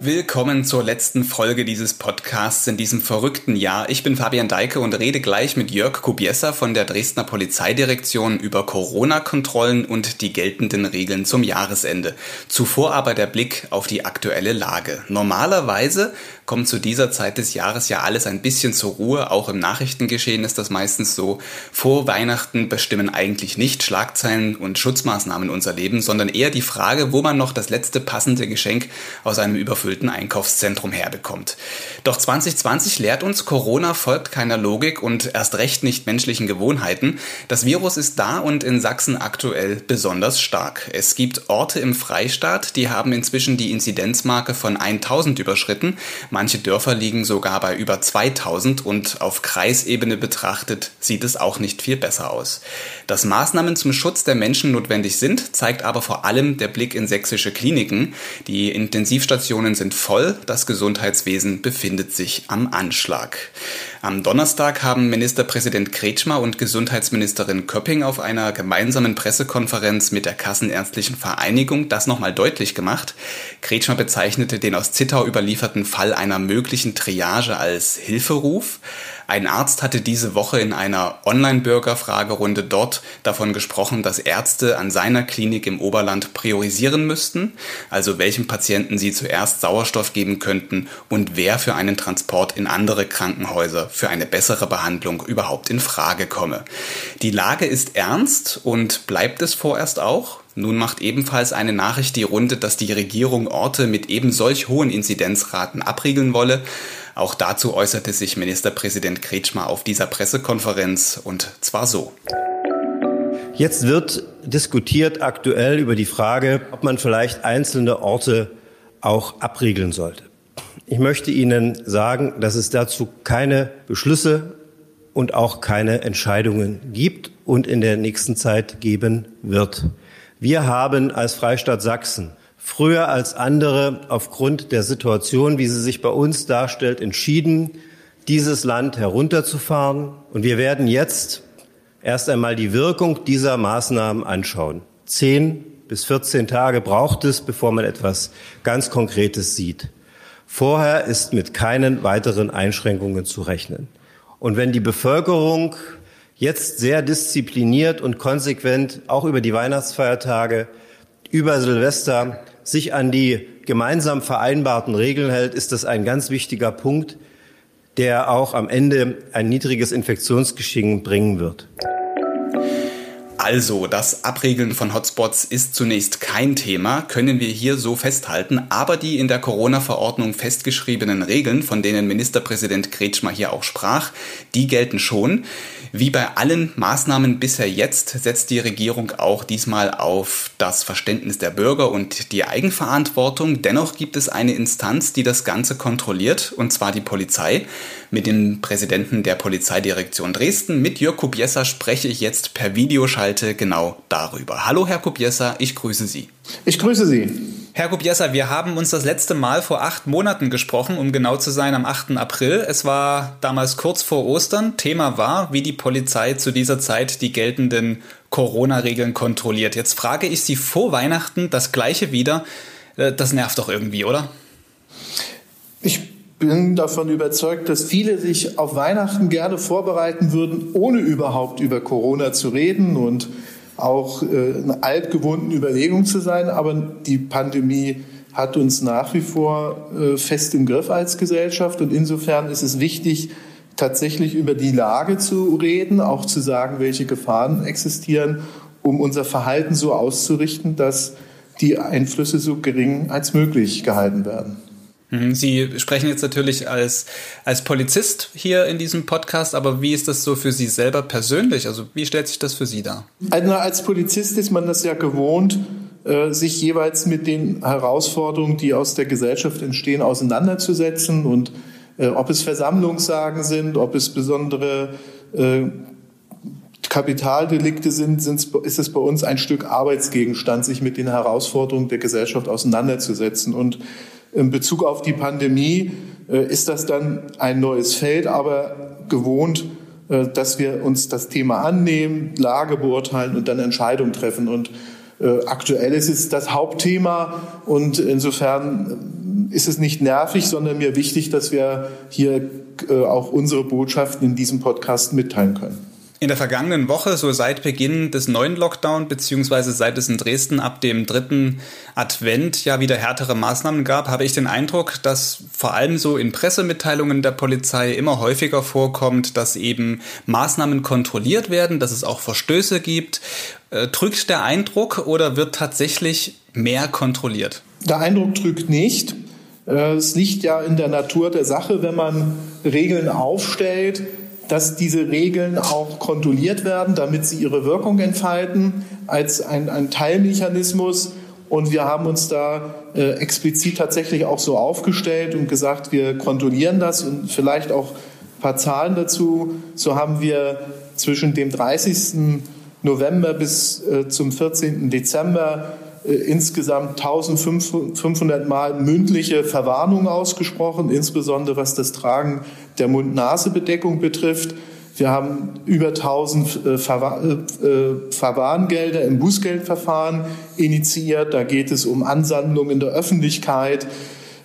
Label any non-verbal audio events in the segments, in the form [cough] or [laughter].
Willkommen zur letzten Folge dieses Podcasts in diesem verrückten Jahr. Ich bin Fabian Deike und rede gleich mit Jörg Kubiesa von der Dresdner Polizeidirektion über Corona-Kontrollen und die geltenden Regeln zum Jahresende. Zuvor aber der Blick auf die aktuelle Lage. Normalerweise kommt zu dieser Zeit des Jahres ja alles ein bisschen zur Ruhe. Auch im Nachrichtengeschehen ist das meistens so. Vor Weihnachten bestimmen eigentlich nicht Schlagzeilen und Schutzmaßnahmen unser Leben, sondern eher die Frage, wo man noch das letzte passende Geschenk aus einem überfüllten Einkaufszentrum herbekommt. Doch 2020 lehrt uns, Corona folgt keiner Logik und erst recht nicht menschlichen Gewohnheiten. Das Virus ist da und in Sachsen aktuell besonders stark. Es gibt Orte im Freistaat, die haben inzwischen die Inzidenzmarke von 1000 überschritten. Manche Dörfer liegen sogar bei über 2000 und auf Kreisebene betrachtet sieht es auch nicht viel besser aus. Dass Maßnahmen zum Schutz der Menschen notwendig sind, zeigt aber vor allem der Blick in sächsische Kliniken. Die Intensivstationen sind voll, das Gesundheitswesen befindet sich am Anschlag. Am Donnerstag haben Ministerpräsident Kretschmer und Gesundheitsministerin Köpping auf einer gemeinsamen Pressekonferenz mit der Kassenärztlichen Vereinigung das nochmal deutlich gemacht. Kretschmer bezeichnete den aus Zittau überlieferten Fall einer möglichen Triage als Hilferuf. Ein Arzt hatte diese Woche in einer Online-Bürgerfragerunde dort davon gesprochen, dass Ärzte an seiner Klinik im Oberland priorisieren müssten, also welchen Patienten sie zuerst Sauerstoff geben könnten und wer für einen Transport in andere Krankenhäuser für eine bessere Behandlung überhaupt in Frage komme. Die Lage ist ernst und bleibt es vorerst auch. Nun macht ebenfalls eine Nachricht die Runde, dass die Regierung Orte mit eben solch hohen Inzidenzraten abriegeln wolle. Auch dazu äußerte sich Ministerpräsident Kretschmer auf dieser Pressekonferenz und zwar so. Jetzt wird diskutiert aktuell über die Frage, ob man vielleicht einzelne Orte auch abriegeln sollte. Ich möchte Ihnen sagen, dass es dazu keine Beschlüsse und auch keine Entscheidungen gibt und in der nächsten Zeit geben wird. Wir haben als Freistaat Sachsen früher als andere aufgrund der Situation, wie sie sich bei uns darstellt, entschieden, dieses Land herunterzufahren. Und wir werden jetzt erst einmal die Wirkung dieser Maßnahmen anschauen. Zehn bis 14 Tage braucht es, bevor man etwas ganz Konkretes sieht. Vorher ist mit keinen weiteren Einschränkungen zu rechnen. Und wenn die Bevölkerung jetzt sehr diszipliniert und konsequent auch über die Weihnachtsfeiertage, über Silvester sich an die gemeinsam vereinbarten Regeln hält, ist das ein ganz wichtiger Punkt, der auch am Ende ein niedriges Infektionsgeschehen bringen wird. Also, das Abregeln von Hotspots ist zunächst kein Thema, können wir hier so festhalten, aber die in der Corona-Verordnung festgeschriebenen Regeln, von denen Ministerpräsident Kretschmer hier auch sprach, die gelten schon. Wie bei allen Maßnahmen bisher jetzt setzt die Regierung auch diesmal auf das Verständnis der Bürger und die Eigenverantwortung. Dennoch gibt es eine Instanz, die das Ganze kontrolliert, und zwar die Polizei. Mit dem Präsidenten der Polizeidirektion Dresden, mit Jörg Kubiesa, spreche ich jetzt per Videoschalte genau darüber. Hallo, Herr Kubiesa, ich grüße Sie. Ich grüße Sie. Herr Kubiesa, wir haben uns das letzte Mal vor acht Monaten gesprochen, um genau zu sein, am 8. April. Es war damals kurz vor Ostern. Thema war, wie die Polizei zu dieser Zeit die geltenden Corona-Regeln kontrolliert. Jetzt frage ich Sie vor Weihnachten das Gleiche wieder. Äh, das nervt doch irgendwie, oder? Ich bin davon überzeugt, dass viele sich auf Weihnachten gerne vorbereiten würden, ohne überhaupt über Corona zu reden und auch äh, in altgewohnten Überlegungen zu sein. Aber die Pandemie hat uns nach wie vor äh, fest im Griff als Gesellschaft. Und insofern ist es wichtig, tatsächlich über die Lage zu reden, auch zu sagen, welche Gefahren existieren, um unser Verhalten so auszurichten, dass die Einflüsse so gering als möglich gehalten werden. Mhm, Sie sprechen jetzt natürlich als, als Polizist hier in diesem Podcast, aber wie ist das so für Sie selber persönlich? Also wie stellt sich das für Sie dar? Also als Polizist ist man das ja gewohnt, äh, sich jeweils mit den Herausforderungen, die aus der Gesellschaft entstehen, auseinanderzusetzen und äh, ob es Versammlungssagen sind, ob es besondere äh, Kapitaldelikte sind, ist es bei uns ein Stück Arbeitsgegenstand, sich mit den Herausforderungen der Gesellschaft auseinanderzusetzen. Und in Bezug auf die Pandemie äh, ist das dann ein neues Feld, aber gewohnt äh, dass wir uns das Thema annehmen, Lage beurteilen und dann Entscheidungen treffen. Und äh, aktuell ist es das Hauptthema und insofern ist es nicht nervig, sondern mir wichtig, dass wir hier auch unsere Botschaften in diesem Podcast mitteilen können. In der vergangenen Woche, so seit Beginn des neuen Lockdown, beziehungsweise seit es in Dresden ab dem dritten Advent ja wieder härtere Maßnahmen gab, habe ich den Eindruck, dass vor allem so in Pressemitteilungen der Polizei immer häufiger vorkommt, dass eben Maßnahmen kontrolliert werden, dass es auch Verstöße gibt. Äh, drückt der Eindruck oder wird tatsächlich mehr kontrolliert? Der Eindruck drückt nicht. Äh, es liegt ja in der Natur der Sache, wenn man Regeln aufstellt, dass diese Regeln auch kontrolliert werden, damit sie ihre Wirkung entfalten als ein, ein Teilmechanismus. Und wir haben uns da äh, explizit tatsächlich auch so aufgestellt und gesagt, wir kontrollieren das und vielleicht auch ein paar Zahlen dazu. So haben wir zwischen dem 30. November bis äh, zum 14. Dezember insgesamt 1500 Mal mündliche Warnungen ausgesprochen, insbesondere was das Tragen der Mund-Nase-Bedeckung betrifft. Wir haben über 1000 äh, Verwarngelder im Bußgeldverfahren initiiert. Da geht es um Ansammlung in der Öffentlichkeit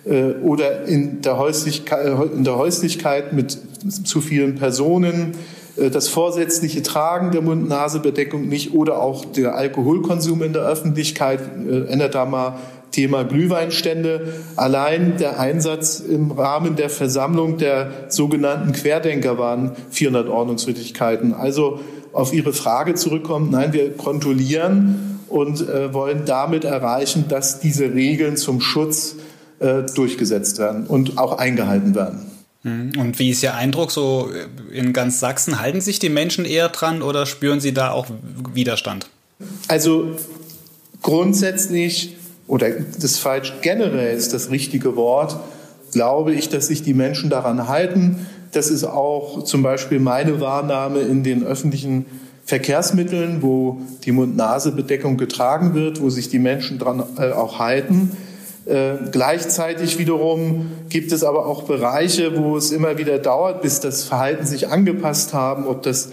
äh, oder in der, Häuslichkeit, mit zu vielen Personen äh, das vorsätzliche Tragen der Mund-Nase-Bedeckung nicht oder auch der Alkoholkonsum in der Öffentlichkeit. Äh, ändert da mal Thema Glühweinstände. Allein der Einsatz im Rahmen der Versammlung der sogenannten Querdenker waren 400 Ordnungswidrigkeiten. Also auf Ihre Frage zurückkommen, nein, wir kontrollieren und äh, wollen damit erreichen, dass diese Regeln zum Schutz äh, durchgesetzt werden und auch eingehalten werden. Mhm. Und wie ist Ihr Eindruck so in ganz Sachsen? Halten sich die Menschen eher dran oder spüren Sie da auch Widerstand? Also grundsätzlich oder das falsch generell ist das richtige Wort, glaube ich, dass sich die Menschen daran halten. Das ist auch zum Beispiel meine Wahrnahme in den öffentlichen Verkehrsmitteln, wo die Mund-Nase-Bedeckung getragen wird, wo sich die Menschen daran äh, auch halten. Äh, gleichzeitig wiederum gibt es aber auch Bereiche, wo es immer wieder dauert, bis das Verhalten sich angepasst haben, ob das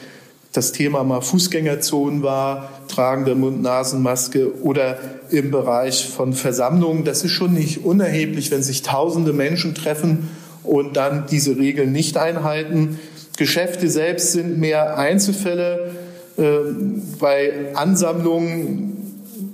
das Thema mal Fußgängerzonen war, Tragen der Mund-Nasen-Maske oder im Bereich von Versammlungen. Das ist schon nicht unerheblich, wenn sich tausende Menschen treffen und dann diese Regeln nicht einhalten. Geschäfte selbst sind mehr Einzelfälle. Äh, bei Ansammlungen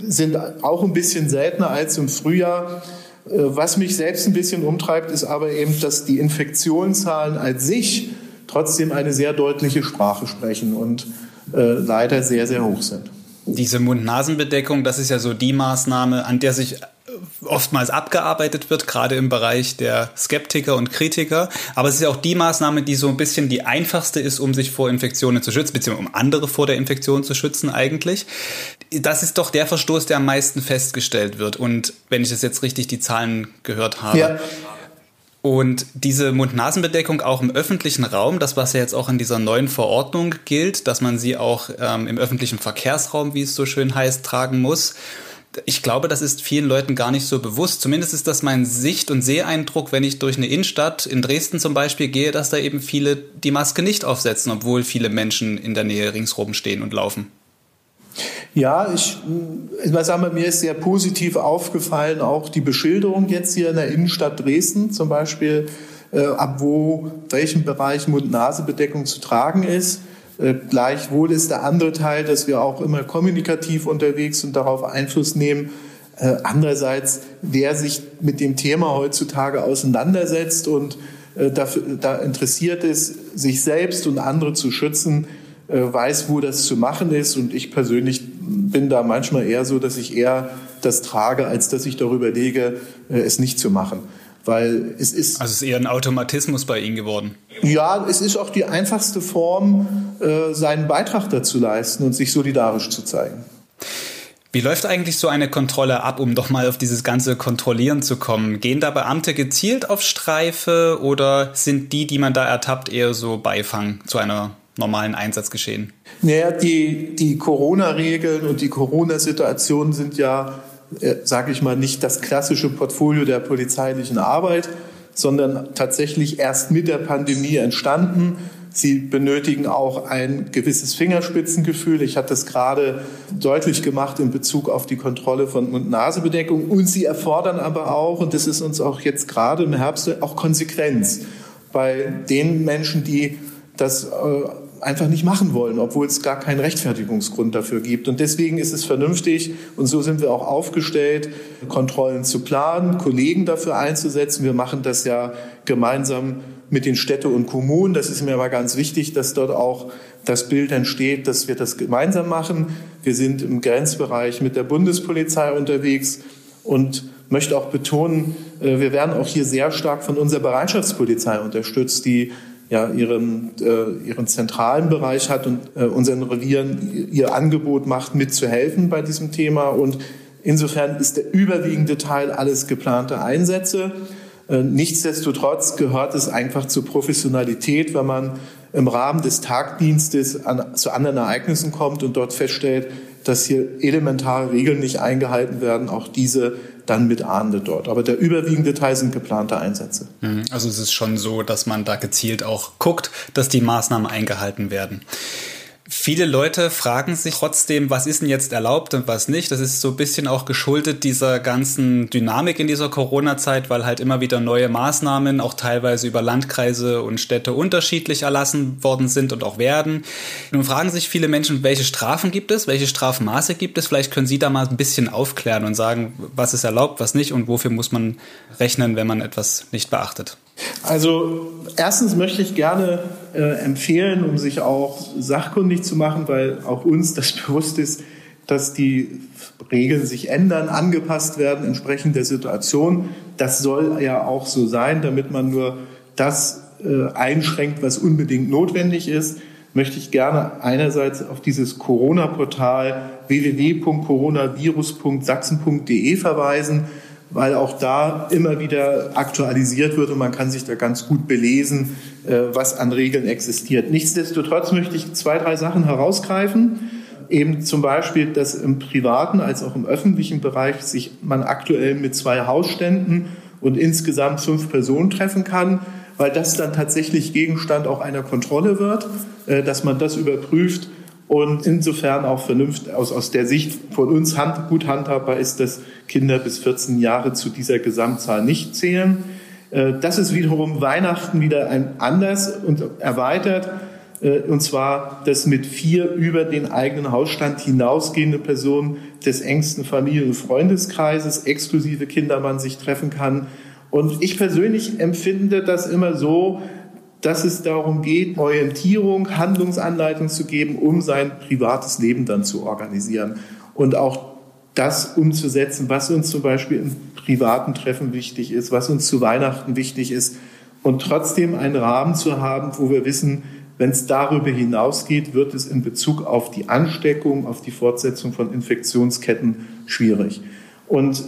sind auch ein bisschen seltener als im Frühjahr. Äh, was mich selbst ein bisschen umtreibt, ist aber eben, dass die Infektionszahlen als sich trotzdem eine sehr deutliche Sprache sprechen und äh, leider sehr, sehr hoch sind. Diese Mund-Nasen-Bedeckung, das ist ja so die Maßnahme, an der sich oftmals abgearbeitet wird, gerade im Bereich der Skeptiker und Kritiker. Aber es ist ja auch die Maßnahme, die so ein bisschen die einfachste ist, um sich vor Infektionen zu schützen, beziehungsweise um andere vor der Infektion zu schützen eigentlich. Das ist doch der Verstoß, der am meisten festgestellt wird. Und wenn ich das jetzt richtig die Zahlen gehört habe. Ja. Und diese Mund-Nasen-Bedeckung auch im öffentlichen Raum, das was ja jetzt auch in dieser neuen Verordnung gilt, dass man sie auch ähm, im öffentlichen Verkehrsraum, wie es so schön heißt, tragen muss ich glaube, das ist vielen Leuten gar nicht so bewusst. Zumindest ist das mein Sicht- und Seheindruck, wenn ich durch eine Innenstadt in Dresden zum Beispiel gehe, dass da eben viele die Maske nicht aufsetzen, obwohl viele Menschen in der Nähe ringsherum stehen und laufen. Ja, ich, ich sagen wir, mir ist sehr positiv aufgefallen, auch die Beschilderung jetzt hier in der Innenstadt Dresden zum Beispiel, äh, ab wo, welchem Bereich Mund-Nase-Bedeckung zu tragen ist. Äh, gleichwohl ist der andere Teil, dass wir auch immer kommunikativ unterwegs und darauf Einfluss nehmen. Äh, andererseits, wer sich mit dem Thema heutzutage auseinandersetzt und äh, dafür, da interessiert ist, sich selbst und andere zu schützen, weiß, wo das zu machen ist. Und ich persönlich bin da manchmal eher so, dass ich eher das trage, als dass ich darüber lege, es nicht zu machen. Weil es ist. Also es ist eher ein Automatismus bei Ihnen geworden. Ja, es ist auch die einfachste Form, äh, seinen Beitrag dazu leisten und sich solidarisch zu zeigen. Wie läuft eigentlich so eine Kontrolle ab, um doch mal auf dieses ganze Kontrollieren zu kommen? Gehen da Beamte gezielt auf Streife oder sind die, die man da ertappt, eher so Beifang zu einer normalen Einsatz geschehen? Naja, die, die Corona-Regeln und die Corona-Situation sind ja äh, sage ich mal, nicht das klassische Portfolio der polizeilichen Arbeit, sondern tatsächlich erst mit der Pandemie entstanden, Sie benötigen auch ein gewisses Fingerspitzengefühl. Ich hatte es gerade deutlich gemacht in Bezug auf die Kontrolle von Mund-Nase-Bedeckung. Und sie erfordern aber auch, und das ist uns auch jetzt gerade im Herbst, auch Konsequenz bei den Menschen, die das äh, einfach nicht machen wollen, obwohl es gar keinen Rechtfertigungsgrund dafür gibt. Und deswegen ist es vernünftig, und so sind wir auch aufgestellt, Kontrollen zu planen, Kollegen dafür einzusetzen. Wir machen das ja gemeinsam mit den Städten und Kommunen. Das ist mir aber ganz wichtig, dass dort auch das Bild entsteht, dass wir das gemeinsam machen. Wir sind im Grenzbereich mit der Bundespolizei unterwegs und möchte auch betonen, äh, wir werden auch hier sehr stark von unserer Bereitschaftspolizei unterstützt, die ja ihren, äh, ihren zentralen Bereich hat und äh, unseren Revieren ihr Angebot macht, mitzuhelfen bei diesem Thema. Und insofern ist der überwiegende Teil alles geplante Einsätze. Äh, nichtsdestotrotz gehört es einfach zur Professionalität, wenn man im Rahmen des Tagdienstes an, zu anderen Ereignissen kommt und dort feststellt, dass hier elementare Regeln nicht eingehalten werden, auch diese dann mit ahndet dort. Aber der überwiegende Teil sind geplante Einsätze. Mhm. Also es ist schon so, dass man da gezielt auch guckt, dass die Maßnahmen eingehalten werden. Viele Leute fragen sich trotzdem, was ist denn jetzt erlaubt und was nicht. Das ist so ein bisschen auch geschuldet dieser ganzen Dynamik in dieser Corona-Zeit, weil halt immer wieder neue Maßnahmen auch teilweise über Landkreise und Städte unterschiedlich erlassen worden sind und auch werden. Nun fragen sich viele Menschen, welche Strafen gibt es, welche Strafmaße gibt es. Vielleicht können Sie da mal ein bisschen aufklären und sagen, was ist erlaubt, was nicht und wofür muss man rechnen, wenn man etwas nicht beachtet. Also erstens möchte ich gerne äh, empfehlen, um sich auch sachkundig zu machen, weil auch uns das [laughs] bewusst ist, dass die Regeln sich ändern, angepasst werden entsprechend der Situation. Das soll ja auch so sein, damit man nur das äh, einschränkt, was unbedingt notwendig ist möchte ich gerne einerseits auf dieses Corona-Portal www.coronavirus.sachsen.de verweisen weil auch da immer wieder aktualisiert wird und man kann sich da ganz gut belesen, äh, was an Regeln existiert. Nichtsdestotrotz möchte ich zwei, drei Sachen herausgreifen. Eben zum Beispiel, dass im privaten als auch im öffentlichen Bereich sich man aktuell mit zwei Hausständen und insgesamt fünf Personen treffen kann, weil das dann tatsächlich Gegenstand auch einer Kontrolle wird, äh, dass man das überprüft und insofern auch vernünftig aus, aus der Sicht von uns hand, gut handhabbar ist, dass Kinder bis 14 Jahre zu dieser Gesamtzahl nicht zählen. Äh, das ist wiederum Weihnachten wieder ein anders und erweitert. Äh, und zwar, dass mit vier über den eigenen Hausstand hinausgehende Personen des engsten Familien- und Freundeskreises exklusive Kinder man sich treffen kann. Und ich persönlich empfinde das immer so, dass es darum geht, Orientierung, Handlungsanleitung zu geben, um sein privates Leben dann zu organisieren und auch das umzusetzen, was uns zum Beispiel in privaten Treffen wichtig ist, was uns zu Weihnachten wichtig ist und trotzdem einen Rahmen zu haben, wo wir wissen, wenn es darüber hinausgeht, wird es in Bezug auf die Ansteckung, auf die Fortsetzung von Infektionsketten schwierig. Und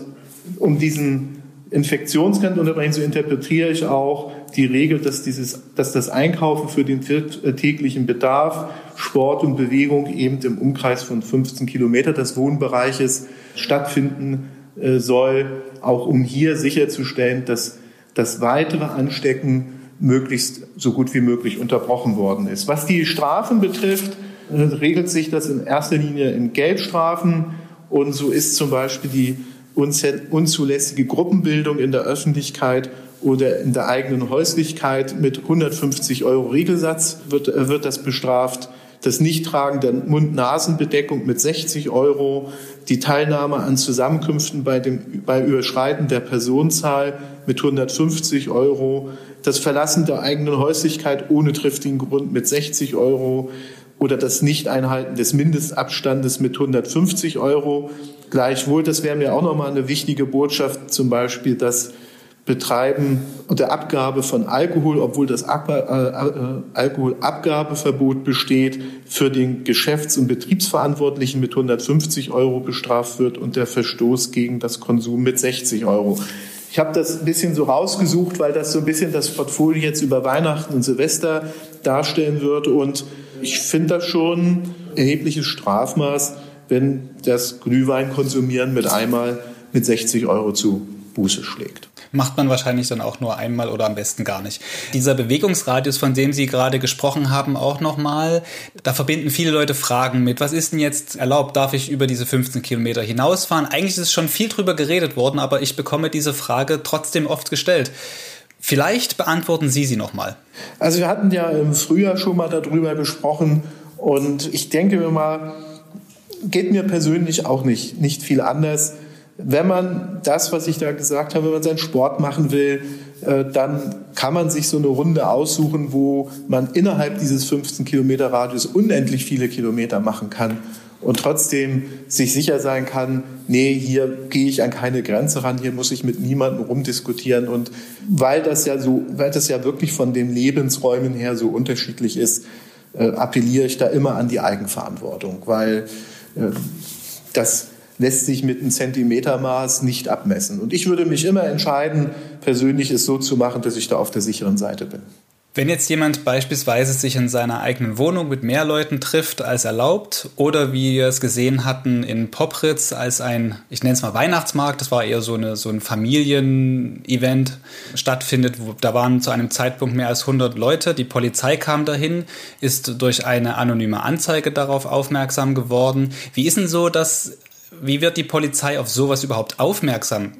um diesen Infektionsketten unterbrechen, so interpretiere ich auch die Regel, dass, dieses, dass das Einkaufen für den äh, täglichen Bedarf, Sport und Bewegung eben im Umkreis von 15 Kilometer des Wohnbereiches stattfinden äh, soll, auch um hier sicherzustellen, dass das weitere Anstecken möglichst so gut wie möglich unterbrochen worden ist. Was die Strafen betrifft, äh, regelt sich das in erster Linie in Geldstrafen und so ist zum Beispiel die unzulässige Gruppenbildung in der Öffentlichkeit oder in der eigenen Häuslichkeit mit 150 Euro Regelsatz wird, äh, wird das bestraft. Das Nichttragen der Mund-Nasen-Bedeckung mit 60 Euro, die Teilnahme an Zusammenkünften bei, dem, bei Überschreiten der Personenzahl mit 150 Euro, das Verlassen der eigenen Häuslichkeit ohne triftigen Grund mit 60 Euro oder das Nichteinhalten des Mindestabstandes mit 150 Euro. Gleichwohl, das wäre mir auch nochmal eine wichtige Botschaft, zum Beispiel das Betreiben und der Abgabe von Alkohol, obwohl das äh, äh, Alkoholabgabeverbot besteht, für den Geschäfts- und Betriebsverantwortlichen mit 150 Euro bestraft wird und der Verstoß gegen das Konsum mit 60 Euro. Ich habe das ein bisschen so rausgesucht, weil das so ein bisschen das Portfolio jetzt über Weihnachten und Silvester darstellen wird. Und ich finde das schon erhebliches Strafmaß, wenn das Glühwein konsumieren mit einmal mit 60 Euro zu Buße schlägt. Macht man wahrscheinlich dann auch nur einmal oder am besten gar nicht. Dieser Bewegungsradius, von dem Sie gerade gesprochen haben, auch nochmal, da verbinden viele Leute Fragen mit. Was ist denn jetzt erlaubt? Darf ich über diese 15 Kilometer hinausfahren? Eigentlich ist schon viel drüber geredet worden, aber ich bekomme diese Frage trotzdem oft gestellt. Vielleicht beantworten Sie sie nochmal. Also wir hatten ja im Frühjahr schon mal darüber gesprochen und ich denke mir mal, geht mir persönlich auch nicht, nicht viel anders. Wenn man das, was ich da gesagt habe, wenn man seinen Sport machen will, äh, dann kann man sich so eine Runde aussuchen, wo man innerhalb dieses 15 Kilometer Radius unendlich viele Kilometer machen kann und trotzdem sich sicher sein kann, nee, hier gehe ich an keine Grenze ran, hier muss ich mit niemandem rumdiskutieren. Und weil das ja so, weil das ja wirklich von den Lebensräumen her so unterschiedlich ist, äh, appelliere ich da immer an die Eigenverantwortung, weil äh, das lässt sich mit einem Zentimetermaß nicht abmessen. Und ich würde mich immer entscheiden, persönlich es so zu machen, dass ich da auf der sicheren Seite bin. Wenn jetzt jemand beispielsweise sich in seiner eigenen Wohnung mit mehr Leuten trifft als erlaubt oder wie wir es gesehen hatten in Popritz als ein, ich nenne es mal Weihnachtsmarkt, das war eher so, eine, so ein Familienevent stattfindet, wo, da waren zu einem Zeitpunkt mehr als 100 Leute, die Polizei kam dahin, ist durch eine anonyme Anzeige darauf aufmerksam geworden. Wie ist denn so, dass, wie wird die Polizei auf sowas überhaupt aufmerksam?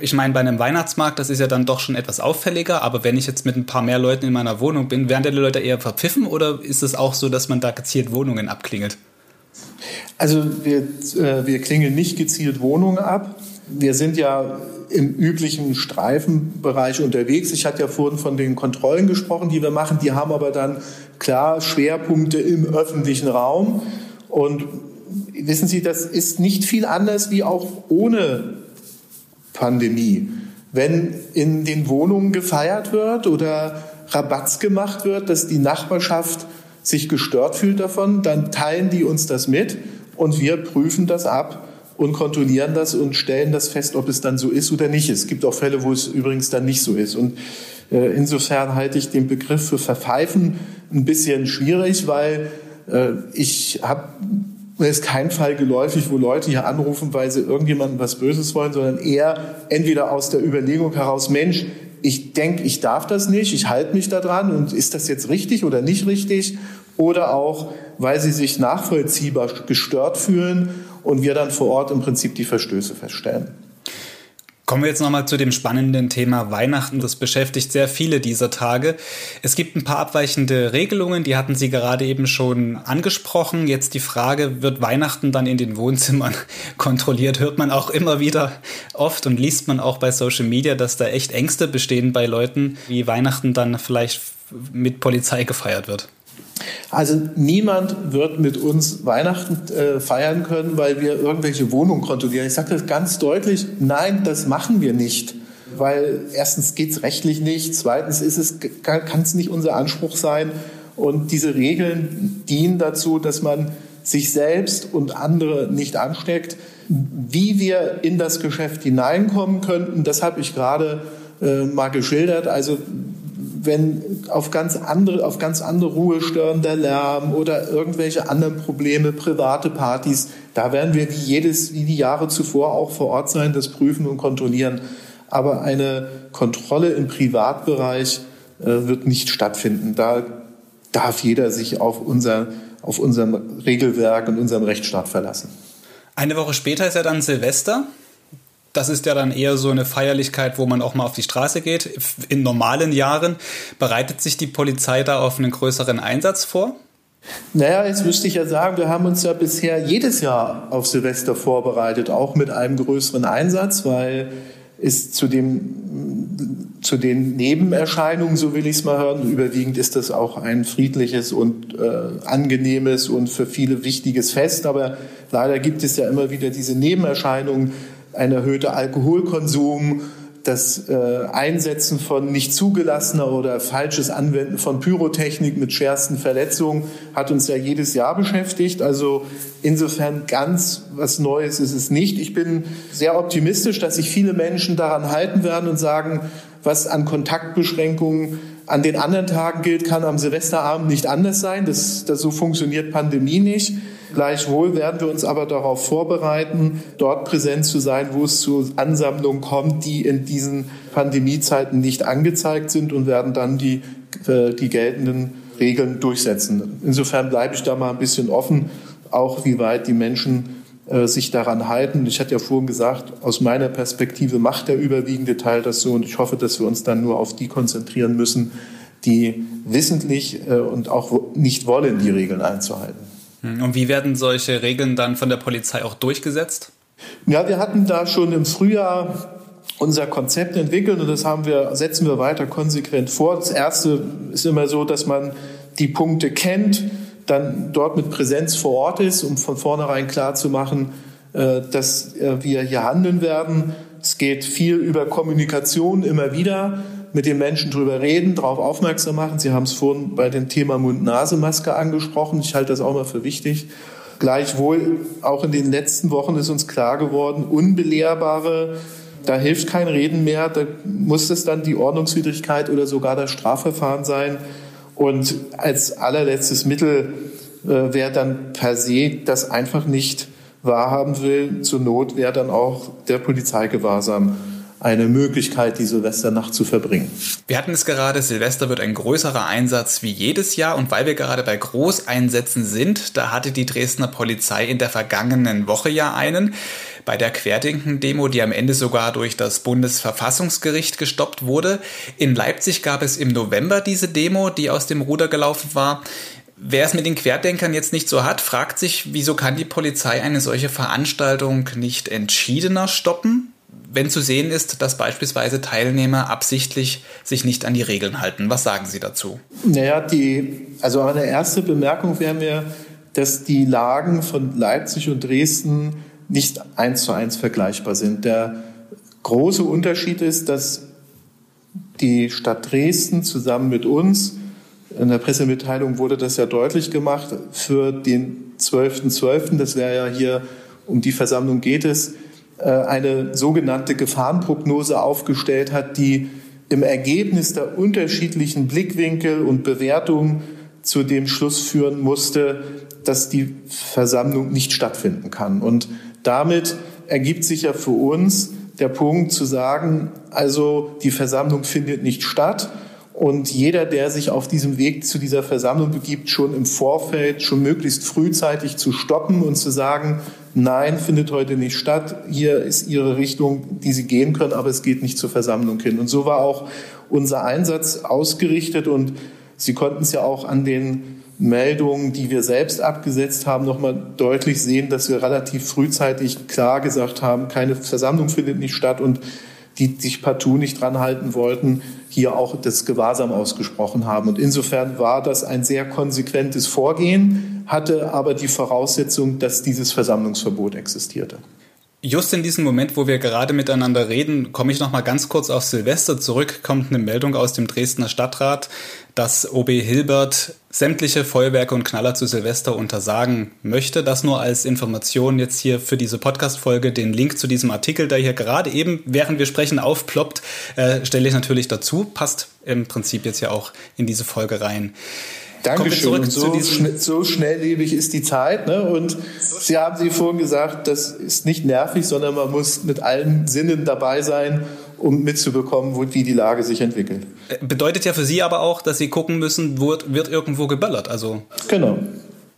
ich meine, bei einem Weihnachtsmarkt, das ist ja dann doch schon etwas auffälliger, aber wenn ich jetzt mit ein paar mehr Leuten in meiner Wohnung bin, werden die Leute eher verpfiffen oder ist es auch so, dass man da gezielt Wohnungen abklingelt? Also wir, äh, wir klingeln nicht gezielt Wohnungen ab. Wir sind ja im üblichen Streifenbereich unterwegs. Ich hatte ja vorhin von den Kontrollen gesprochen, die wir machen. Die haben aber dann klar Schwerpunkte im öffentlichen Raum. Und wissen Sie, das ist nicht viel anders wie auch ohne Pandemie. Wenn in den Wohnungen gefeiert wird oder Rabatz gemacht wird, dass die Nachbarschaft sich gestört fühlt davon, dann teilen die uns das mit und wir prüfen das ab und kontrollieren das und stellen das fest, ob es dann so ist oder nicht. Es gibt auch Fälle, wo es übrigens dann nicht so ist. Und äh, insofern halte ich den Begriff für Verpfeifen ein bisschen schwierig, weil äh, ich habe mir ist kein Fall geläufig, wo Leute hier anrufen, weil sie irgendjemandem was Böses wollen, sondern eher entweder aus der Überlegung heraus, Mensch, ich denke, ich darf das nicht, ich halte mich da dran und ist das jetzt richtig oder nicht richtig? Oder auch, weil sie sich nachvollziehbar gestört fühlen und wir dann vor Ort im Prinzip die Verstöße feststellen. Kommen wir jetzt nochmal zu dem spannenden Thema Weihnachten. Das beschäftigt sehr viele dieser Tage. Es gibt ein paar abweichende Regelungen, die hatten Sie gerade eben schon angesprochen. Jetzt die Frage, wird Weihnachten dann in den Wohnzimmern [laughs] kontrolliert? Hört man auch immer wieder oft und liest man auch bei Social Media, dass da echt Ängste bestehen bei Leuten, wie Weihnachten dann vielleicht mit Polizei gefeiert wird. Also niemand wird mit uns Weihnachten äh, feiern können, weil wir irgendwelche Wohnungen kontrollieren. Ich sage das ganz deutlich, nein, das machen wir nicht. Weil erstens geht es rechtlich nicht, zweitens ist es, kann es nicht unser Anspruch sein. Und diese Regeln dienen dazu, dass man sich selbst und andere nicht ansteckt. Wie wir in das Geschäft hineinkommen könnten, das habe ich gerade äh, mal geschildert. Also wenn auf ganz andere, auf ganz andere Ruhe störender Lärm oder irgendwelche anderen Probleme, private Partys, da werden wir wie jedes, wie die Jahre zuvor auch vor Ort sein, das prüfen und kontrollieren. Aber eine Kontrolle im Privatbereich äh, wird nicht stattfinden. Da darf jeder sich auf unser, auf unserem Regelwerk und unserem Rechtsstaat verlassen. Eine Woche später ist ja dann Silvester. Das ist ja dann eher so eine Feierlichkeit, wo man auch mal auf die Straße geht. In normalen Jahren bereitet sich die Polizei da auf einen größeren Einsatz vor? Naja, jetzt müsste ich ja sagen, wir haben uns ja bisher jedes Jahr auf Silvester vorbereitet, auch mit einem größeren Einsatz, weil es zu, dem, zu den Nebenerscheinungen, so will ich es mal hören, überwiegend ist das auch ein friedliches und äh, angenehmes und für viele wichtiges Fest. Aber leider gibt es ja immer wieder diese Nebenerscheinungen, ein erhöhter Alkoholkonsum, das äh, Einsetzen von nicht zugelassener oder falsches Anwenden von Pyrotechnik mit schwersten Verletzungen hat uns ja jedes Jahr beschäftigt. Also insofern ganz was Neues ist es nicht. Ich bin sehr optimistisch, dass sich viele Menschen daran halten werden und sagen, was an Kontaktbeschränkungen an den anderen Tagen gilt, kann am Silvesterabend nicht anders sein. Das, das so funktioniert Pandemie nicht. Gleichwohl werden wir uns aber darauf vorbereiten, dort präsent zu sein, wo es zu Ansammlungen kommt, die in diesen Pandemiezeiten nicht angezeigt sind und werden dann die, äh, die geltenden Regeln durchsetzen. Insofern bleibe ich da mal ein bisschen offen, auch wie weit die Menschen äh, sich daran halten. Ich hatte ja vorhin gesagt, aus meiner Perspektive macht der überwiegende Teil das so und ich hoffe, dass wir uns dann nur auf die konzentrieren müssen, die wissentlich äh, und auch nicht wollen, die Regeln einzuhalten. Hm, und wie werden solche Regeln dann von der Polizei auch durchgesetzt? Ja, wir hatten da schon im Frühjahr unser Konzept entwickelt und das haben wir, setzen wir weiter konsequent vor. Das erste ist immer so, dass man die Punkte kennt, dann dort mit Präsenz vor Ort ist, um von vornherein klar zu machen, äh, dass äh, wir hier handeln werden. Es geht viel über Kommunikation immer wieder mit den Menschen drüber reden, darauf aufmerksam machen. Sie haben es vorhin bei dem Thema Mund-Nase-Maske angesprochen. Ich halte das auch mal für wichtig. Gleichwohl, auch in den letzten Wochen ist uns klar geworden, unbelehrbare, da hilft kein Reden mehr, da muss es dann die Ordnungswidrigkeit oder sogar das Strafverfahren sein. Und als allerletztes Mittel, äh, wer dann per se das einfach nicht wahrhaben will, zur Not wäre dann auch der Polizeigewahrsam eine Möglichkeit, die Silvesternacht zu verbringen. Wir hatten es gerade, Silvester wird ein größerer Einsatz wie jedes Jahr und weil wir gerade bei Großeinsätzen sind, da hatte die Dresdner Polizei in der vergangenen Woche ja einen. Bei der Querdenken-Demo, die am Ende sogar durch das Bundesverfassungsgericht gestoppt wurde. In Leipzig gab es im November diese Demo, die aus dem Ruder gelaufen war. Wer es mit den Querdenkern jetzt nicht so hat, fragt sich, wieso kann die Polizei eine solche Veranstaltung nicht entschiedener stoppen? Wenn zu sehen ist, dass beispielsweise Teilnehmer absichtlich sich nicht an die Regeln halten. Was sagen Sie dazu? Naja, die, also eine erste Bemerkung wäre mir, dass die Lagen von Leipzig und Dresden nicht eins zu eins vergleichbar sind. Der große Unterschied ist, dass die Stadt Dresden zusammen mit uns, in der Pressemitteilung wurde das ja deutlich gemacht, für den 12.12., .12., das wäre ja hier, um die Versammlung geht es, eine sogenannte Gefahrenprognose aufgestellt hat, die im Ergebnis der unterschiedlichen Blickwinkel und Bewertungen zu dem Schluss führen musste, dass die Versammlung nicht stattfinden kann. Und damit ergibt sich ja für uns der Punkt zu sagen, also die Versammlung findet nicht statt und jeder, der sich auf diesem Weg zu dieser Versammlung begibt, schon im Vorfeld, schon möglichst frühzeitig zu stoppen und zu sagen, nein, findet heute nicht statt, hier ist Ihre Richtung, die Sie gehen können, aber es geht nicht zur Versammlung hin. Und so war auch unser Einsatz ausgerichtet. Und Sie konnten es ja auch an den Meldungen, die wir selbst abgesetzt haben, nochmal deutlich sehen, dass wir relativ frühzeitig klar gesagt haben, keine Versammlung findet nicht statt. Und die sich partout nicht dran halten wollten, hier auch das Gewahrsam ausgesprochen haben. Und insofern war das ein sehr konsequentes Vorgehen, hatte aber die Voraussetzung, dass dieses Versammlungsverbot existierte. Just in diesem Moment, wo wir gerade miteinander reden, komme ich noch mal ganz kurz auf Silvester zurück. Kommt eine Meldung aus dem Dresdner Stadtrat, dass OB Hilbert sämtliche Feuerwerke und Knaller zu Silvester untersagen möchte. Das nur als Information jetzt hier für diese Podcast-Folge. Den Link zu diesem Artikel, der hier gerade eben, während wir sprechen, aufploppt, äh, stelle ich natürlich dazu. Passt im Prinzip jetzt ja auch in diese Folge rein. Dankeschön. Und so, schn so schnelllebig ist die Zeit. Ne? Und Sie haben Sie vorhin gesagt, das ist nicht nervig, sondern man muss mit allen Sinnen dabei sein, um mitzubekommen, wie die Lage sich entwickelt. Äh, bedeutet ja für Sie aber auch, dass Sie gucken müssen, wird, wird irgendwo geböllert. Also genau.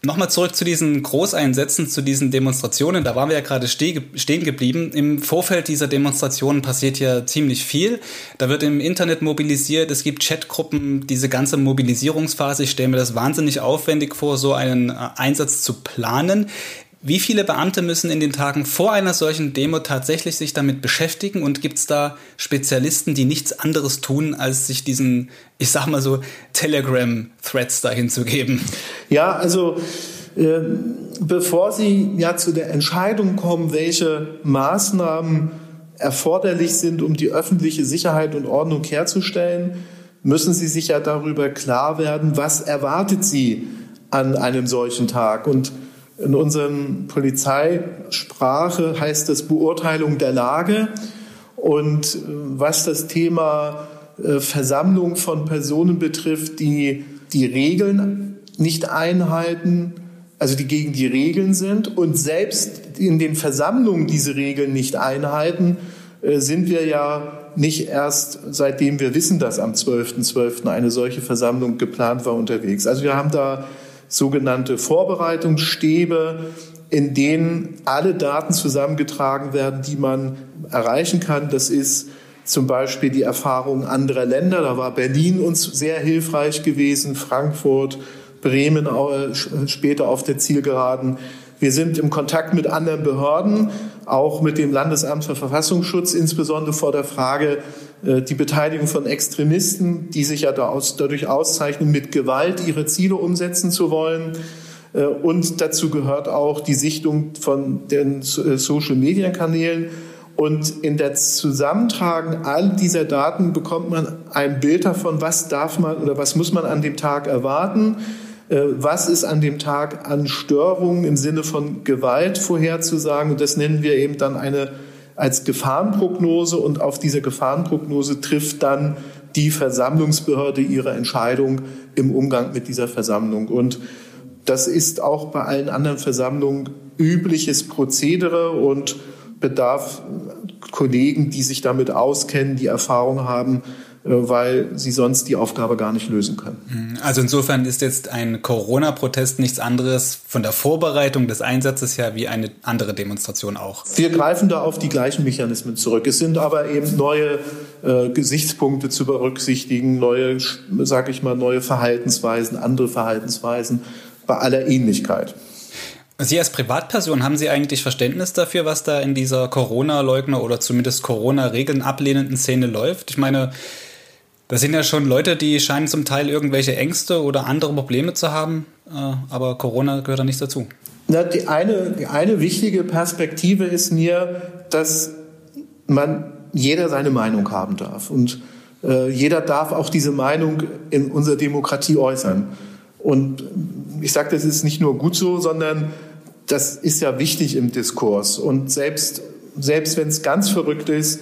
Nochmal zurück zu diesen Großeinsätzen, zu diesen Demonstrationen. Da waren wir ja gerade stehen geblieben. Im Vorfeld dieser Demonstrationen passiert ja ziemlich viel. Da wird im Internet mobilisiert, es gibt Chatgruppen, diese ganze Mobilisierungsphase. Ich stelle mir das wahnsinnig aufwendig vor, so einen äh, Einsatz zu planen. Wie viele Beamte müssen in den Tagen vor einer solchen Demo tatsächlich sich damit beschäftigen und gibt es da Spezialisten, die nichts anderes tun, als sich diesen, ich sag mal so, Telegram-Threads dahin zu geben? Ja, also äh, bevor Sie ja zu der Entscheidung kommen, welche Maßnahmen erforderlich sind, um die öffentliche Sicherheit und Ordnung herzustellen, müssen Sie sich ja darüber klar werden, was erwartet Sie an einem solchen Tag. Und in unseren Polizeisprache heißt das Beurteilung der Lage. Und äh, was das Thema äh, Versammlung von Personen betrifft, die die Regeln nicht einhalten, also die gegen die Regeln sind und selbst in den Versammlungen diese Regeln nicht einhalten, äh, sind wir ja nicht erst seitdem wir wissen, dass am 12.12. .12. eine solche Versammlung geplant war unterwegs. Also wir haben da sogenannte Vorbereitungsstäbe, in denen alle Daten zusammengetragen werden, die man erreichen kann. Das ist zum Beispiel die Erfahrung anderer Länder. Da war Berlin uns sehr hilfreich gewesen, Frankfurt, Bremen später auf der Zielgeraden. Wir sind im Kontakt mit anderen Behörden, auch mit dem Landesamt für Verfassungsschutz, insbesondere vor der Frage, die Beteiligung von Extremisten, die sich ja dadurch auszeichnen, mit Gewalt ihre Ziele umsetzen zu wollen. Äh, und dazu gehört auch die Sichtung von den äh, Social-Media-Kanälen. Und in der Zusammentragen all dieser Daten bekommt man ein Bild davon, was darf man oder was muss man an dem Tag erwarten äh, was ist an dem Tag an Störungen im Sinne von Gewalt vorherzusagen. Und das nennen wir eben dann eine als Gefahrenprognose und auf diese Gefahrenprognose trifft dann die Versammlungsbehörde ihre Entscheidung im Umgang mit dieser Versammlung. Und das ist auch bei allen anderen Versammlungen übliches Prozedere und bedarf Kollegen, die sich damit auskennen, die Erfahrung haben, weil sie sonst die Aufgabe gar nicht lösen können. Mhm. Also insofern ist jetzt ein Corona-Protest nichts anderes von der Vorbereitung des Einsatzes her wie eine andere Demonstration auch. Wir greifen da auf die gleichen Mechanismen zurück. Es sind aber eben neue äh, Gesichtspunkte zu berücksichtigen, neue, sage ich mal, neue Verhaltensweisen, andere Verhaltensweisen bei aller Ähnlichkeit. Sie als Privatperson, haben Sie eigentlich Verständnis dafür, was da in dieser Corona-Leugner oder zumindest Corona-Regeln ablehnenden Szene läuft? Ich meine, das sind ja schon Leute, die scheinen zum Teil irgendwelche Ängste oder andere Probleme zu haben, äh, aber Corona gehört da nicht dazu. Na, die, eine, die eine wichtige Perspektive ist mir, dass man jeder seine Meinung haben darf. Und äh, jeder darf auch diese Meinung in unserer Demokratie äußern. Und ich sage, das ist nicht nur gut so, sondern das ist ja wichtig im Diskurs. Und selbst, selbst wenn es ganz verrückt ist,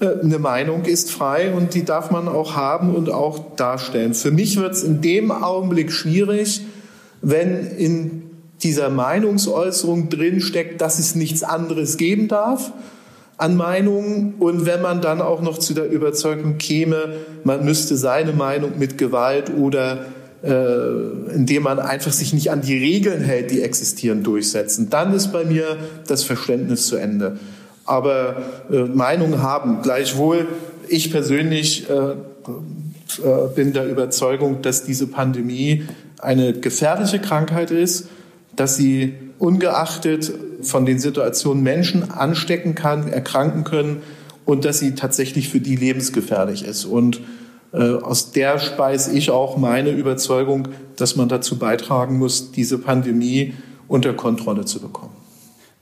eine Meinung ist frei und die darf man auch haben und auch darstellen. Für mich wird es in dem Augenblick schwierig, wenn in dieser Meinungsäußerung drin steckt, dass es nichts anderes geben darf an Meinungen und wenn man dann auch noch zu der Überzeugung käme, man müsste seine Meinung mit Gewalt oder äh, indem man einfach sich nicht an die Regeln hält, die existieren, durchsetzen, dann ist bei mir das Verständnis zu Ende aber äh, Meinung haben. Gleichwohl, ich persönlich äh, äh, bin der Überzeugung, dass diese Pandemie eine gefährliche Krankheit ist, dass sie ungeachtet von den Situationen Menschen anstecken kann, erkranken können und dass sie tatsächlich für die lebensgefährlich ist. Und äh, aus der speise ich auch meine Überzeugung, dass man dazu beitragen muss, diese Pandemie unter Kontrolle zu bekommen.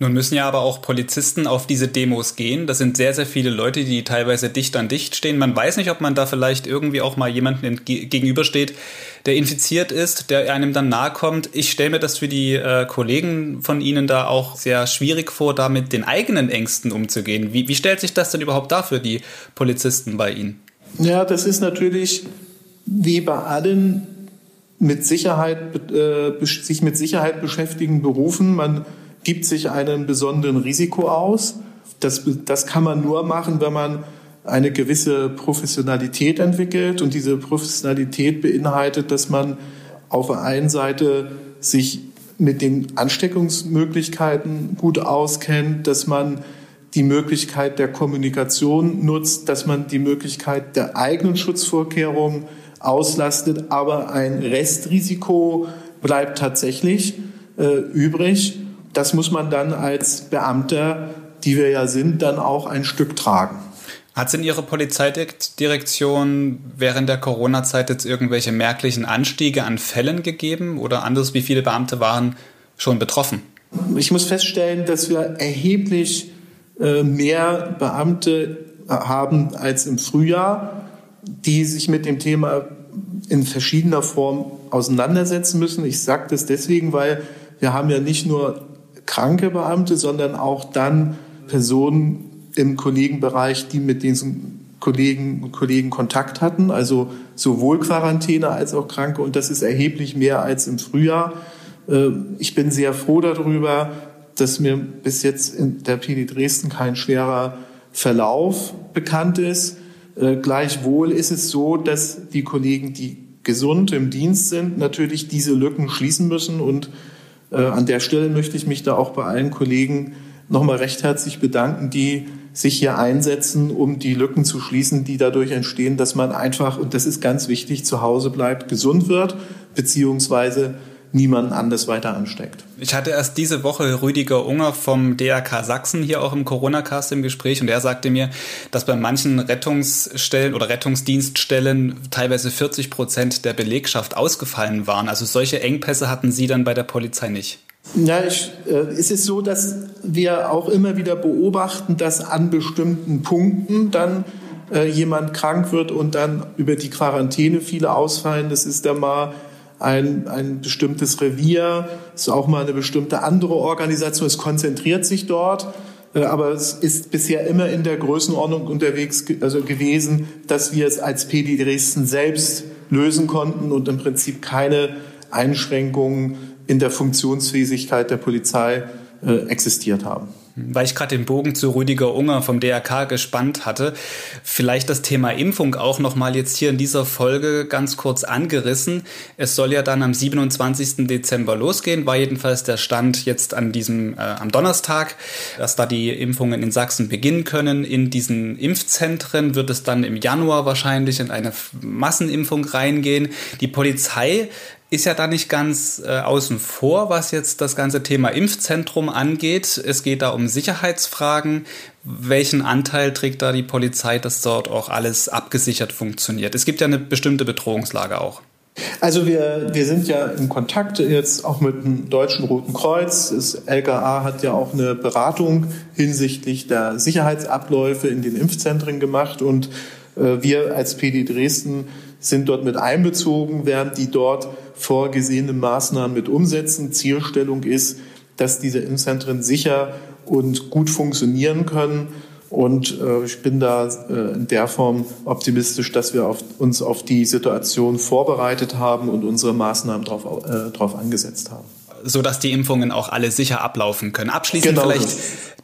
Nun müssen ja aber auch Polizisten auf diese Demos gehen. Das sind sehr, sehr viele Leute, die teilweise dicht an dicht stehen. Man weiß nicht, ob man da vielleicht irgendwie auch mal jemanden gegenübersteht, der infiziert ist, der einem dann nahe kommt. Ich stelle mir das für die äh, Kollegen von Ihnen da auch sehr schwierig vor, da mit den eigenen Ängsten umzugehen. Wie, wie stellt sich das denn überhaupt da für die Polizisten bei Ihnen? Ja, das ist natürlich wie bei allen mit Sicherheit, äh, sich mit Sicherheit beschäftigen Berufen. Man gibt sich einem besonderen Risiko aus. Das, das kann man nur machen, wenn man eine gewisse Professionalität entwickelt. Und diese Professionalität beinhaltet, dass man auf der einen Seite sich mit den Ansteckungsmöglichkeiten gut auskennt, dass man die Möglichkeit der Kommunikation nutzt, dass man die Möglichkeit der eigenen Schutzvorkehrungen auslastet, aber ein Restrisiko bleibt tatsächlich äh, übrig das muss man dann als Beamter, die wir ja sind, dann auch ein Stück tragen. Hat es in Ihrer Polizeidirektion während der Corona-Zeit jetzt irgendwelche merklichen Anstiege an Fällen gegeben oder anders, wie viele Beamte waren schon betroffen? Ich muss feststellen, dass wir erheblich äh, mehr Beamte haben als im Frühjahr, die sich mit dem Thema in verschiedener Form auseinandersetzen müssen. Ich sage das deswegen, weil wir haben ja nicht nur kranke Beamte, sondern auch dann Personen im Kollegenbereich, die mit diesen Kollegen und Kollegen Kontakt hatten, also sowohl Quarantäne als auch Kranke. Und das ist erheblich mehr als im Frühjahr. Äh, ich bin sehr froh darüber, dass mir bis jetzt in der PD Dresden kein schwerer Verlauf bekannt ist. Äh, gleichwohl ist es so, dass die Kollegen, die gesund im Dienst sind, natürlich diese Lücken schließen müssen. Und an der Stelle möchte ich mich da auch bei allen Kollegen nochmal recht herzlich bedanken, die sich hier einsetzen, um die Lücken zu schließen, die dadurch entstehen, dass man einfach, und das ist ganz wichtig, zu Hause bleibt, gesund wird, beziehungsweise niemanden anders weiter ansteckt. Ich hatte erst diese Woche Rüdiger Unger vom DRK Sachsen hier auch im Corona-Cast im Gespräch und er sagte mir, dass bei manchen Rettungsstellen oder Rettungsdienststellen teilweise 40 Prozent der Belegschaft ausgefallen waren. Also solche Engpässe hatten Sie dann bei der Polizei nicht. Ja, ich, äh, es ist so, dass wir auch immer wieder beobachten, dass an bestimmten Punkten dann äh, jemand krank wird und dann über die Quarantäne viele ausfallen. Das ist dann mal ein, ein bestimmtes Revier, ist auch mal eine bestimmte andere Organisation. Es konzentriert sich dort. Äh, aber es ist bisher immer in der Größenordnung unterwegs also gewesen, dass wir es als PD Dresden selbst lösen konnten und im Prinzip keine Einschränkungen in der Funktionsfähigkeit der Polizei äh, existiert haben. Weil ich gerade den Bogen zu Rüdiger Unger vom DRK gespannt hatte, vielleicht das Thema Impfung auch nochmal jetzt hier in dieser Folge ganz kurz angerissen. Es soll ja dann am 27. Dezember losgehen, war jedenfalls der Stand jetzt an diesem, äh, am Donnerstag, dass da die Impfungen in Sachsen beginnen können. In diesen Impfzentren wird es dann im Januar wahrscheinlich in eine Massenimpfung reingehen. Die Polizei ist ja da nicht ganz äh, außen vor, was jetzt das ganze Thema Impfzentrum angeht. Es geht da um Sicherheitsfragen. Welchen Anteil trägt da die Polizei, dass dort auch alles abgesichert funktioniert? Es gibt ja eine bestimmte Bedrohungslage auch. Also wir, wir sind ja in Kontakt jetzt auch mit dem Deutschen Roten Kreuz. Das LKA hat ja auch eine Beratung hinsichtlich der Sicherheitsabläufe in den Impfzentren gemacht und äh, wir als PD Dresden sind dort mit einbezogen, während die dort vorgesehene Maßnahmen mit umsetzen. Zielstellung ist, dass diese Impfzentren sicher und gut funktionieren können. Und äh, ich bin da äh, in der Form optimistisch, dass wir auf, uns auf die Situation vorbereitet haben und unsere Maßnahmen darauf äh, drauf angesetzt haben so dass die Impfungen auch alle sicher ablaufen können. Abschließend genau vielleicht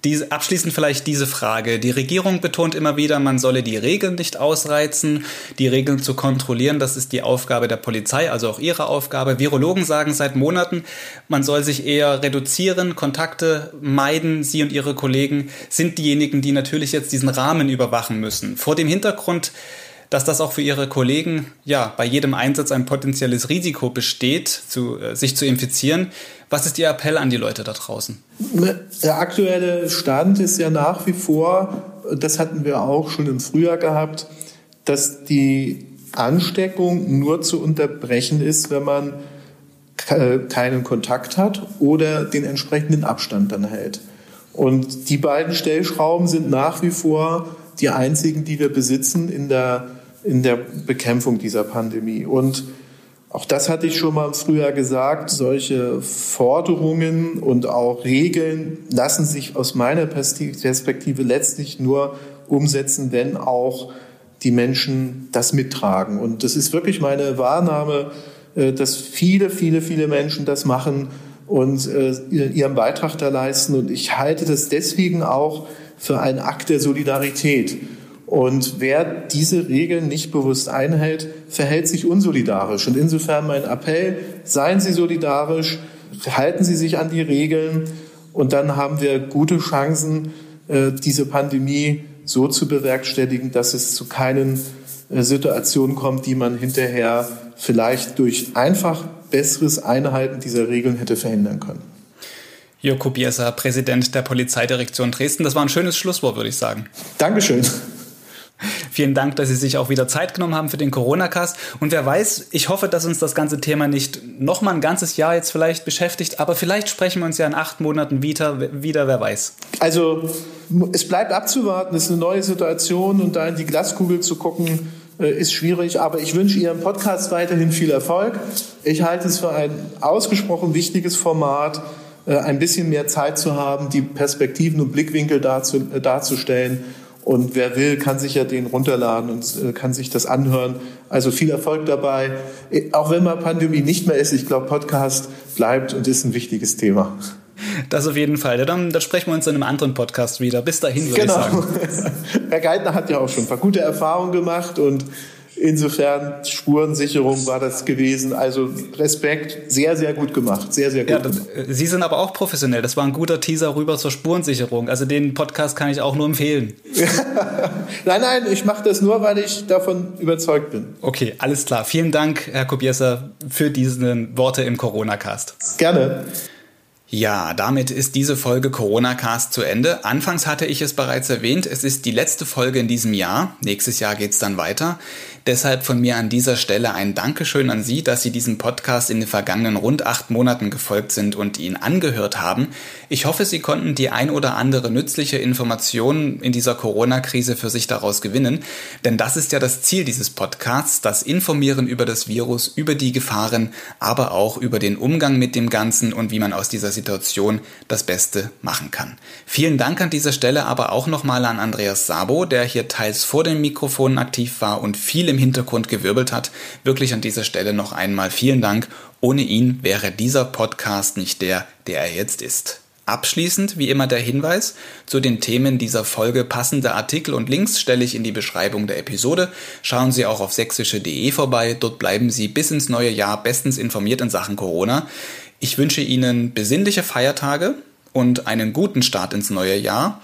diese, abschließend vielleicht diese Frage. Die Regierung betont immer wieder, man solle die Regeln nicht ausreizen. Die Regeln zu kontrollieren, das ist die Aufgabe der Polizei, also auch ihre Aufgabe. Virologen sagen seit Monaten, man soll sich eher reduzieren, Kontakte meiden. Sie und ihre Kollegen sind diejenigen, die natürlich jetzt diesen Rahmen überwachen müssen. Vor dem Hintergrund dass das auch für ihre Kollegen ja bei jedem Einsatz ein potenzielles Risiko besteht, zu, äh, sich zu infizieren. Was ist Ihr Appell an die Leute da draußen? Der aktuelle Stand ist ja nach wie vor, das hatten wir auch schon im Frühjahr gehabt, dass die Ansteckung nur zu unterbrechen ist, wenn man keinen Kontakt hat oder den entsprechenden Abstand dann hält. Und die beiden Stellschrauben sind nach wie vor die einzigen, die wir besitzen in der in der Bekämpfung dieser Pandemie. Und auch das hatte ich schon mal früher gesagt, solche Forderungen und auch Regeln lassen sich aus meiner Perspektive letztlich nur umsetzen, wenn auch die Menschen das mittragen. Und das ist wirklich meine Wahrnahme, äh, dass viele, viele, viele Menschen das machen und äh, ihren Beitrag da leisten. Und ich halte das deswegen auch für einen Akt der Solidarität. Und wer diese Regeln nicht bewusst einhält, verhält sich unsolidarisch. Und insofern mein Appell, seien Sie solidarisch, halten Sie sich an die Regeln und dann haben wir gute Chancen, äh, diese Pandemie so zu bewerkstelligen, dass es zu keinen äh, Situationen kommt, die man hinterher vielleicht durch einfach besseres Einhalten dieser Regeln hätte verhindern können. Joko Bierser, Präsident der Polizeidirektion Dresden. Das war ein schönes Schlusswort, würde ich sagen. Dankeschön. Vielen Dank, dass Sie sich auch wieder Zeit genommen haben für den Corona-Cast. Und wer weiß, ich hoffe, dass uns das ganze Thema nicht noch mal ein ganzes Jahr jetzt vielleicht beschäftigt, aber vielleicht sprechen wir uns ja in acht Monaten wieder, wieder wer weiß. Also es bleibt abzuwarten, es ist eine neue Situation und da in die Glaskugel zu gucken, äh, ist schwierig, aber ich wünsche Ihrem Podcast weiterhin viel Erfolg. Ich halte es für ein ausgesprochen wichtiges Format, äh, ein bisschen mehr Zeit zu haben, die Perspektiven und Blickwinkel äh, darzustellen Und wer will, kann sich ja den runterladen und äh, kann sich das anhören. Also viel Erfolg dabei. Äh, auch wenn mal Pandemie nicht mehr ist, ich glaube, Podcast bleibt und ist ein wichtiges Thema. Das auf jeden Fall. Dann, dann sprechen wir uns in einem anderen Podcast wieder. Bis dahin, würde genau. ich sagen. [laughs] Herr Geithner hat ja auch schon ein paar gute Erfahrungen gemacht und Insofern Spurensicherung war das gewesen. Also Respekt, sehr, sehr gut gemacht. Sehr, sehr gut. Ja, das, äh, Sie sind aber auch professionell. Das war ein guter Teaser rüber zur Spurensicherung. Also den Podcast kann ich auch nur empfehlen. [laughs] nein, nein, ich mache das nur, weil ich davon überzeugt bin. Okay, alles klar. Vielen Dank, Herr Kobiesa, für diese Worte im Corona-Cast. Gerne. Ja, damit ist diese Folge Corona Cast zu Ende. Anfangs hatte ich es bereits erwähnt, es ist die letzte Folge in diesem Jahr. Nächstes Jahr geht's dann weiter. Deshalb von mir an dieser Stelle ein Dankeschön an Sie, dass Sie diesem Podcast in den vergangenen rund acht Monaten gefolgt sind und ihn angehört haben. Ich hoffe, Sie konnten die ein oder andere nützliche Information in dieser Corona-Krise für sich daraus gewinnen. Denn das ist ja das Ziel dieses Podcasts, das Informieren über das Virus, über die Gefahren, aber auch über den Umgang mit dem Ganzen und wie man aus dieser Situation das Beste machen kann. Vielen Dank an dieser Stelle aber auch nochmal an Andreas Sabo, der hier teils vor den Mikrofonen aktiv war und viel im Hintergrund gewirbelt hat. Wirklich an dieser Stelle noch einmal vielen Dank. Ohne ihn wäre dieser Podcast nicht der, der er jetzt ist. Abschließend wie immer der Hinweis, zu den Themen dieser Folge passende Artikel und Links stelle ich in die Beschreibung der Episode. Schauen Sie auch auf sächsische.de vorbei, dort bleiben Sie bis ins neue Jahr bestens informiert in Sachen Corona. Ich wünsche Ihnen besinnliche Feiertage und einen guten Start ins neue Jahr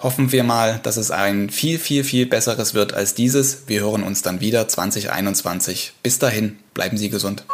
Hoffen wir mal, dass es ein viel, viel, viel besseres wird als dieses. Wir hören uns dann wieder 2021. Bis dahin, bleiben Sie gesund.